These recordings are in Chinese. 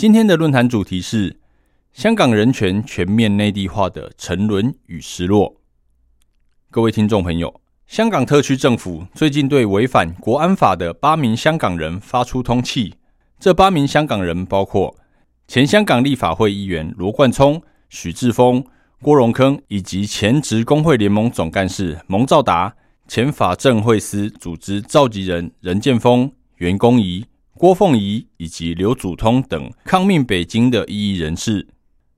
今天的论坛主题是香港人权全面内地化的沉沦与失落。各位听众朋友，香港特区政府最近对违反国安法的八名香港人发出通缉，这八名香港人包括前香港立法会议员罗冠聪、许志峰、郭荣铿，以及前职工会联盟总干事蒙兆达。前法政会司组织召集人任建峰、袁公仪、郭凤仪以及刘祖通等抗命北京的异议人士，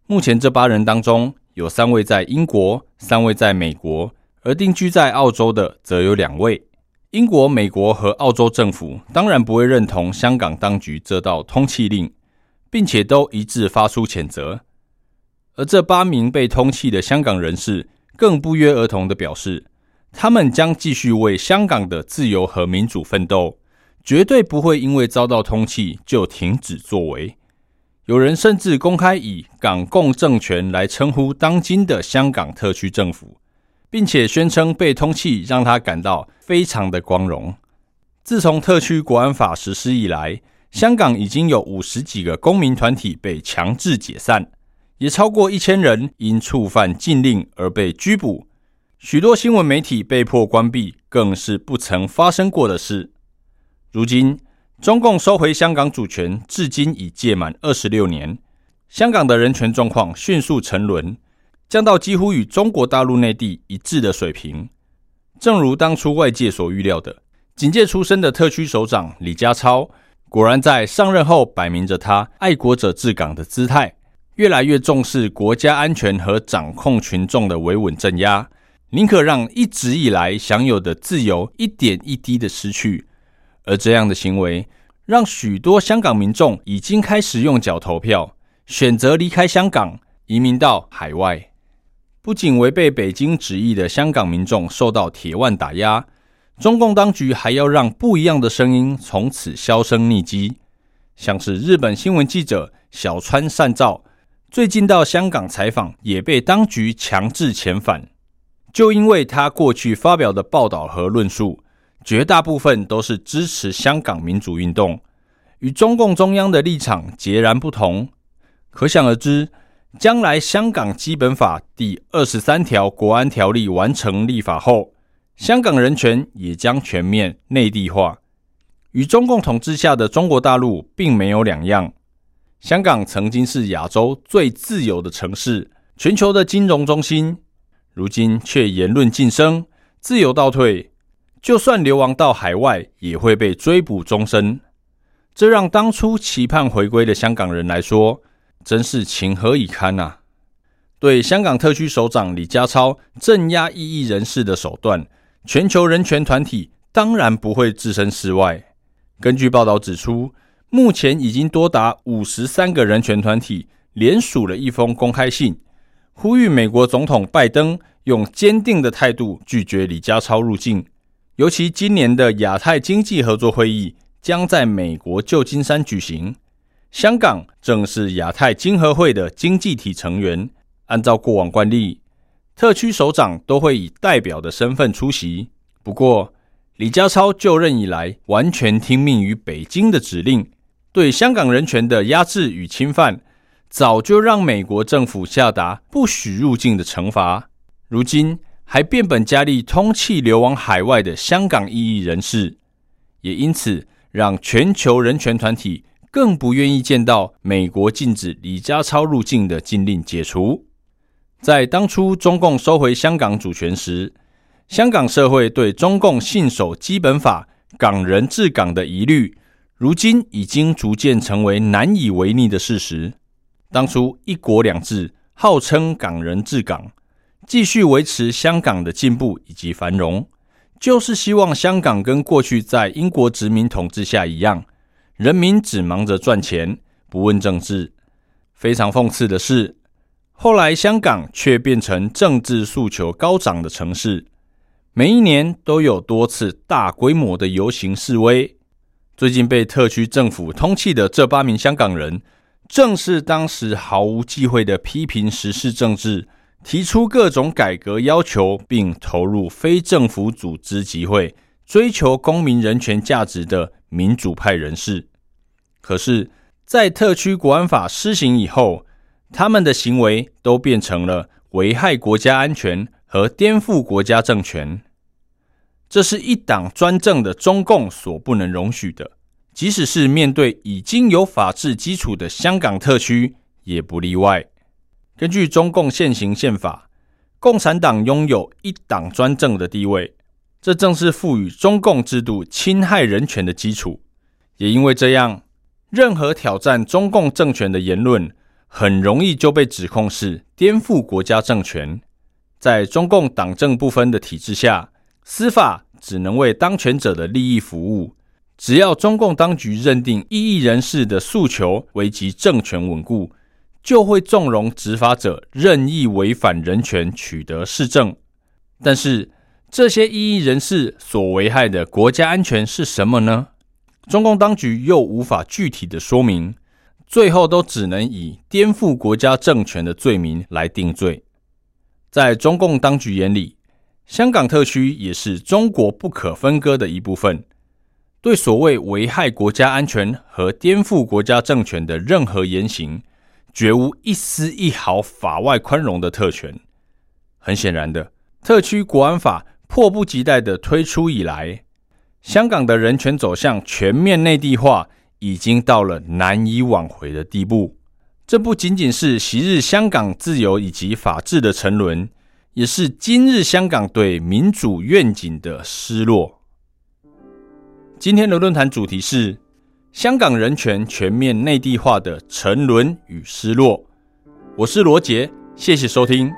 目前这八人当中有三位在英国，三位在美国，而定居在澳洲的则有两位。英国、美国和澳洲政府当然不会认同香港当局这道通缉令，并且都一致发出谴责。而这八名被通缉的香港人士更不约而同的表示。他们将继续为香港的自由和民主奋斗，绝对不会因为遭到通缉就停止作为。有人甚至公开以“港共政权”来称呼当今的香港特区政府，并且宣称被通缉让他感到非常的光荣。自从特区国安法实施以来，香港已经有五十几个公民团体被强制解散，也超过一千人因触犯禁令而被拘捕。许多新闻媒体被迫关闭，更是不曾发生过的事。如今，中共收回香港主权，至今已届满二十六年，香港的人权状况迅速沉沦，降到几乎与中国大陆内地一致的水平。正如当初外界所预料的，警界出身的特区首长李家超，果然在上任后摆明着他爱国者治港的姿态，越来越重视国家安全和掌控群众的维稳镇压。宁可让一直以来享有的自由一点一滴的失去，而这样的行为让许多香港民众已经开始用脚投票，选择离开香港，移民到海外。不仅违背北京旨意的香港民众受到铁腕打压，中共当局还要让不一样的声音从此销声匿迹。像是日本新闻记者小川善照，最近到香港采访，也被当局强制遣返。就因为他过去发表的报道和论述，绝大部分都是支持香港民主运动，与中共中央的立场截然不同。可想而知，将来香港基本法第二十三条国安条例完成立法后，香港人权也将全面内地化，与中共统治下的中国大陆并没有两样。香港曾经是亚洲最自由的城市，全球的金融中心。如今却言论晋升，自由倒退，就算流亡到海外，也会被追捕终身。这让当初期盼回归的香港人来说，真是情何以堪呐！对香港特区首长李家超镇压异议人士的手段，全球人权团体当然不会置身事外。根据报道指出，目前已经多达五十三个人权团体联署了一封公开信。呼吁美国总统拜登用坚定的态度拒绝李家超入境，尤其今年的亚太经济合作会议将在美国旧金山举行，香港正是亚太经合会的经济体成员。按照过往惯例，特区首长都会以代表的身份出席。不过，李家超就任以来，完全听命于北京的指令，对香港人权的压制与侵犯。早就让美国政府下达不许入境的惩罚，如今还变本加厉通气流亡海外的香港异议人士，也因此让全球人权团体更不愿意见到美国禁止李家超入境的禁令解除。在当初中共收回香港主权时，香港社会对中共信守基本法、港人治港的疑虑，如今已经逐渐成为难以违逆的事实。当初“一国两制”号称港人治港，继续维持香港的进步以及繁荣，就是希望香港跟过去在英国殖民统治下一样，人民只忙着赚钱，不问政治。非常讽刺的是，后来香港却变成政治诉求高涨的城市，每一年都有多次大规模的游行示威。最近被特区政府通缉的这八名香港人，正是当时毫无忌讳的批评时事政治。提出各种改革要求，并投入非政府组织集会，追求公民人权价值的民主派人士。可是，在特区国安法施行以后，他们的行为都变成了危害国家安全和颠覆国家政权。这是一党专政的中共所不能容许的，即使是面对已经有法治基础的香港特区，也不例外。根据中共现行宪法，共产党拥有一党专政的地位，这正是赋予中共制度侵害人权的基础。也因为这样，任何挑战中共政权的言论，很容易就被指控是颠覆国家政权。在中共党政不分的体制下，司法只能为当权者的利益服务。只要中共当局认定异议人士的诉求危及政权稳固。就会纵容执法者任意违反人权，取得市政。但是，这些异议人士所危害的国家安全是什么呢？中共当局又无法具体的说明，最后都只能以颠覆国家政权的罪名来定罪。在中共当局眼里，香港特区也是中国不可分割的一部分。对所谓危害国家安全和颠覆国家政权的任何言行，绝无一丝一毫法外宽容的特权。很显然的，特区国安法迫不及待的推出以来，香港的人权走向全面内地化，已经到了难以挽回的地步。这不仅仅是昔日香港自由以及法治的沉沦，也是今日香港对民主愿景的失落。今天的论坛主题是。香港人权全面内地化的沉沦与失落，我是罗杰，谢谢收听。